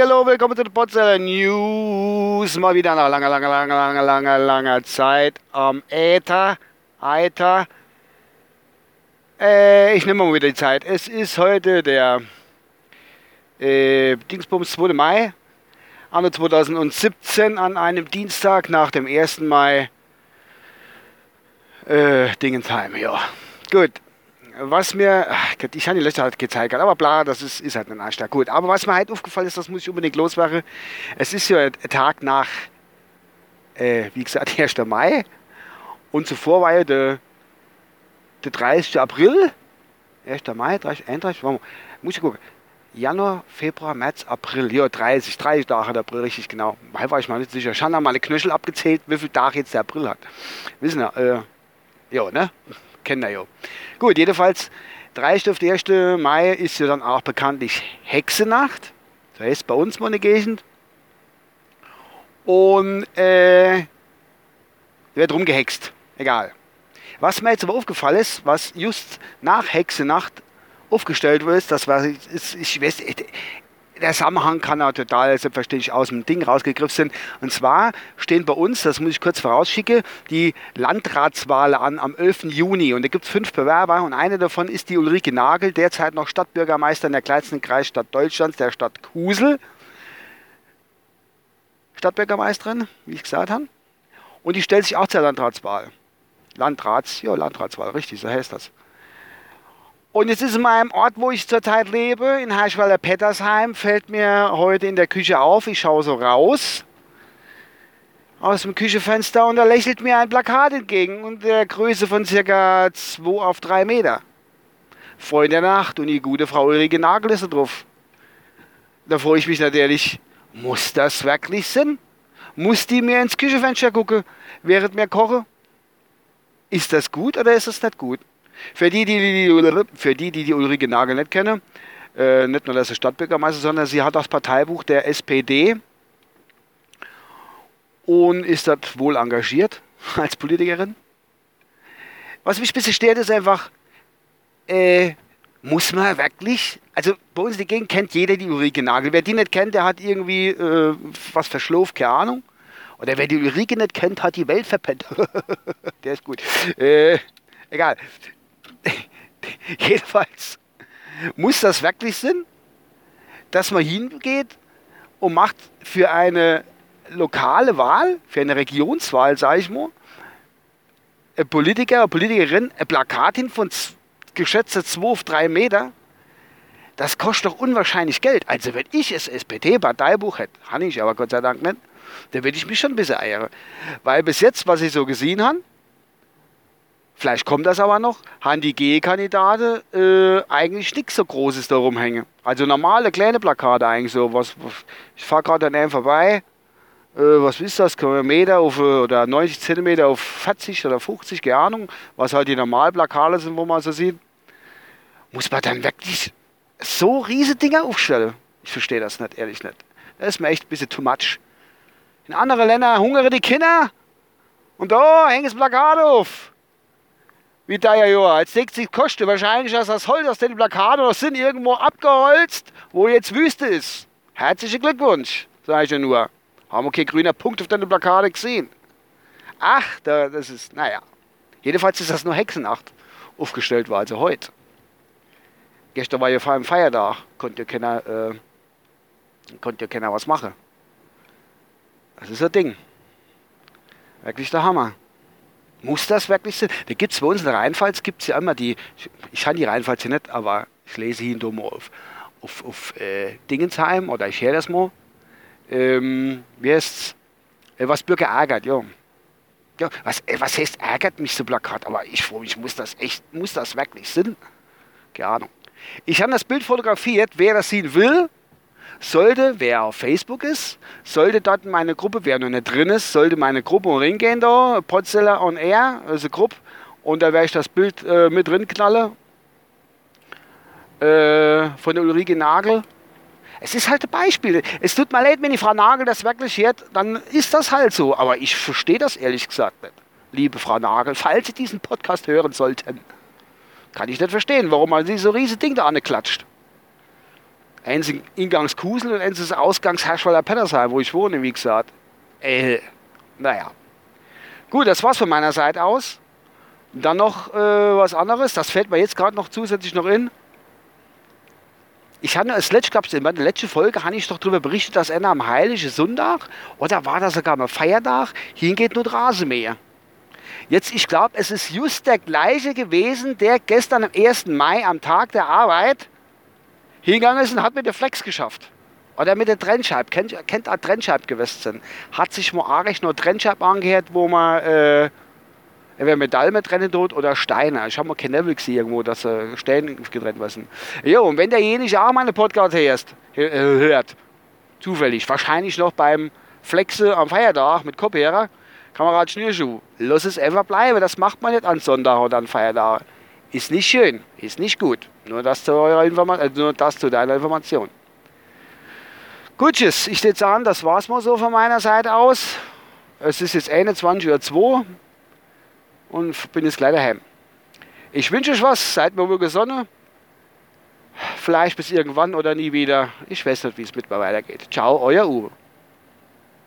Hallo, willkommen zu den Potzeller News. Mal wieder nach langer, langer, langer, langer, langer, langer Zeit am Äther. Äther. Äh, ich nehme mal wieder die Zeit. Es ist heute der äh, Dingsbums 2. Mai, anno 2017, an einem Dienstag nach dem 1. Mai. Äh, Dingensheim, ja. Gut was mir, ich habe die Löcher halt gezeigt, aber bla, das ist, ist halt ein Arschtag. Gut, aber was mir halt aufgefallen ist, das muss ich unbedingt loswerden. Es ist ja ein Tag nach, äh, wie gesagt, 1. Mai und zuvor war ja der, der 30. April. 1. Mai, 30, 31, muss ich gucken. Januar, Februar, März, April. Ja, 30, 30 Tage der April, richtig genau. Weil war ich mal nicht sicher. Ich habe mal eine Knöchel abgezählt, wie viele Tage jetzt der April hat. Wissen wir, äh, ja, ne? Kennen wir ja. Gut, jedenfalls, 30. auf 1. Mai ist ja dann auch bekanntlich Hexenacht. Das heißt bei uns mal Gegend. Und äh, wird rumgehext. Egal. Was mir jetzt aber aufgefallen ist, was just nach Hexenacht aufgestellt wird, das war, ich, ich weiß, der Zusammenhang kann auch total selbstverständlich aus dem Ding rausgegriffen sein. Und zwar stehen bei uns, das muss ich kurz vorausschicken, die Landratswahlen an am 11. Juni. Und da gibt es fünf Bewerber und eine davon ist die Ulrike Nagel, derzeit noch Stadtbürgermeister in der kleinsten Kreisstadt Deutschlands, der Stadt Kusel. Stadtbürgermeisterin, wie ich gesagt habe. Und die stellt sich auch zur Landratswahl. Landrats, ja, Landratswahl, richtig, so heißt das. Und jetzt ist in meinem Ort, wo ich zurzeit lebe, in Heischweiler-Pettersheim, fällt mir heute in der Küche auf, ich schaue so raus aus dem Küchenfenster und da lächelt mir ein Plakat entgegen und der Größe von circa 2 auf 3 Meter. Freund der Nacht und die gute Frau Ulrike Nagel ist da drauf. Da freue ich mich natürlich, muss das wirklich Sinn? Muss die mir ins Küchenfenster gucken, während mir koche? Ist das gut oder ist das nicht gut? Für die, die die, für die, die, die Ulrike Nagel nicht kennen, äh, nicht nur, dass sie Stadtbürgermeister, sondern sie hat das Parteibuch der SPD und ist dort wohl engagiert als Politikerin. Was mich ein bisschen stört, ist einfach, äh, muss man wirklich, also bei uns in der Gegend kennt jeder die Ulrike Nagel. Wer die nicht kennt, der hat irgendwie äh, was verschloft, keine Ahnung. Oder wer die Ulrike nicht kennt, hat die Welt verpennt. der ist gut. Äh, egal. Jedenfalls muss das wirklich Sinn, dass man hingeht und macht für eine lokale Wahl, für eine Regionswahl, sage ich mal, ein Politiker, eine Politikerin, ein Plakat hin von geschätzte 2 auf 3 Meter, das kostet doch unwahrscheinlich Geld. Also wenn ich das SPD-Parteibuch hätte, habe ich aber Gott sei Dank nicht, dann würde ich mich schon ein bisschen eiern. Weil bis jetzt, was ich so gesehen habe, Vielleicht kommt das aber noch. Haben die G-Kandidaten äh, eigentlich nichts so Großes da rumhängen. Also normale kleine Plakate eigentlich so. Was, ich fahre gerade an einem vorbei. Äh, was ist das? Meter auf, äh, oder 90 Zentimeter auf 40 oder 50, keine Ahnung. Was halt die normalen Plakate sind, wo man so sieht. Muss man dann wirklich so riesige Dinge aufstellen? Ich verstehe das nicht, ehrlich nicht. Das ist mir echt ein bisschen too much. In anderen Ländern hungern die Kinder. Und da hängt das Plakat auf wie da ja, ja als nächstes kostet wahrscheinlich, dass das Holz aus den Plakaten noch sind irgendwo abgeholzt, wo jetzt Wüste ist. Herzlichen Glückwunsch, sage ich ja nur. Haben wir keinen grünen Punkt auf deine Plakate gesehen. Ach, da, das ist, naja. Jedenfalls ist das nur Hexenacht aufgestellt war, also heute. Gestern war ja vor allem Feiertag, konnte ja keiner, äh, konnte ja keiner was machen. Das ist ein Ding. Wirklich der Hammer. Muss das wirklich sein? Da gibt es bei uns in der Rheinpfalz, gibt es ja immer die, ich kann die Rheinpfalz hier nicht, aber ich lese hier mal auf, auf, auf äh, Dingensheim oder ich höre das mal. Ähm, wie heißt äh, was Bürger ärgert, ja. ja was, äh, was heißt ärgert mich so Plakat? Aber ich freue mich, muss das echt, muss das wirklich sein? Keine Ahnung. Ich habe das Bild fotografiert, wer das sehen will, sollte, wer auf Facebook ist, sollte dort in meine Gruppe, wer noch nicht drin ist, sollte meine Gruppe reingehen da, Potzeller on Air, also Gruppe, und da werde ich das Bild äh, mit drin knallen. Äh, von der Ulrike Nagel. Es ist halt ein Beispiel. Es tut mir leid, wenn die Frau Nagel das wirklich hört, dann ist das halt so. Aber ich verstehe das ehrlich gesagt nicht. Liebe Frau Nagel, falls Sie diesen Podcast hören sollten, kann ich nicht verstehen, warum man sich so riesige Ding da anklatscht. Eins in Ingangs Kusel und eins ist Ausgangs Herschweiler Pettersheim, wo ich wohne, wie gesagt. Äh, naja. Gut, das war's von meiner Seite aus. Dann noch äh, was anderes, das fällt mir jetzt gerade noch zusätzlich noch in. Ich hatte es letzte, in der letzten Folge habe ich doch darüber berichtet, dass einer am Heiligen Sonntag oder war das sogar am Feiertag hingeht nur Rasenmäher. Jetzt, ich glaube, es ist just der gleiche gewesen, der gestern am 1. Mai am Tag der Arbeit hingegangen ist und hat mit der Flex geschafft. Oder mit der Trennscheib. Kennt, kennt auch Trennscheib gewesen. Hat sich mal eigentlich nur Trennscheib angehört, wo man äh, entweder Metall mit trennen tut oder Steine. Ich habe mal kein Level gesehen irgendwo, dass äh, Steine getrennt werden. Jo, und wenn derjenige auch meine Podcast hörst, hört, zufällig, wahrscheinlich noch beim Flexe am Feiertag mit Kopfhörer, Kamerad Schnürschuh, lass es einfach bleiben. Das macht man nicht an Sonntag oder an Feiertag. Ist nicht schön, ist nicht gut. Nur das zu, eurer Informa äh, nur das zu deiner Information. Gut. Ich würde sagen, das war's mal so von meiner Seite aus. Es ist jetzt 21.02 Uhr und bin jetzt gleich daheim. Ich wünsche euch was, seid mir wohl gesonnen. Vielleicht bis irgendwann oder nie wieder. Ich weiß nicht, wie es mit mir weitergeht. Ciao, euer Uwe.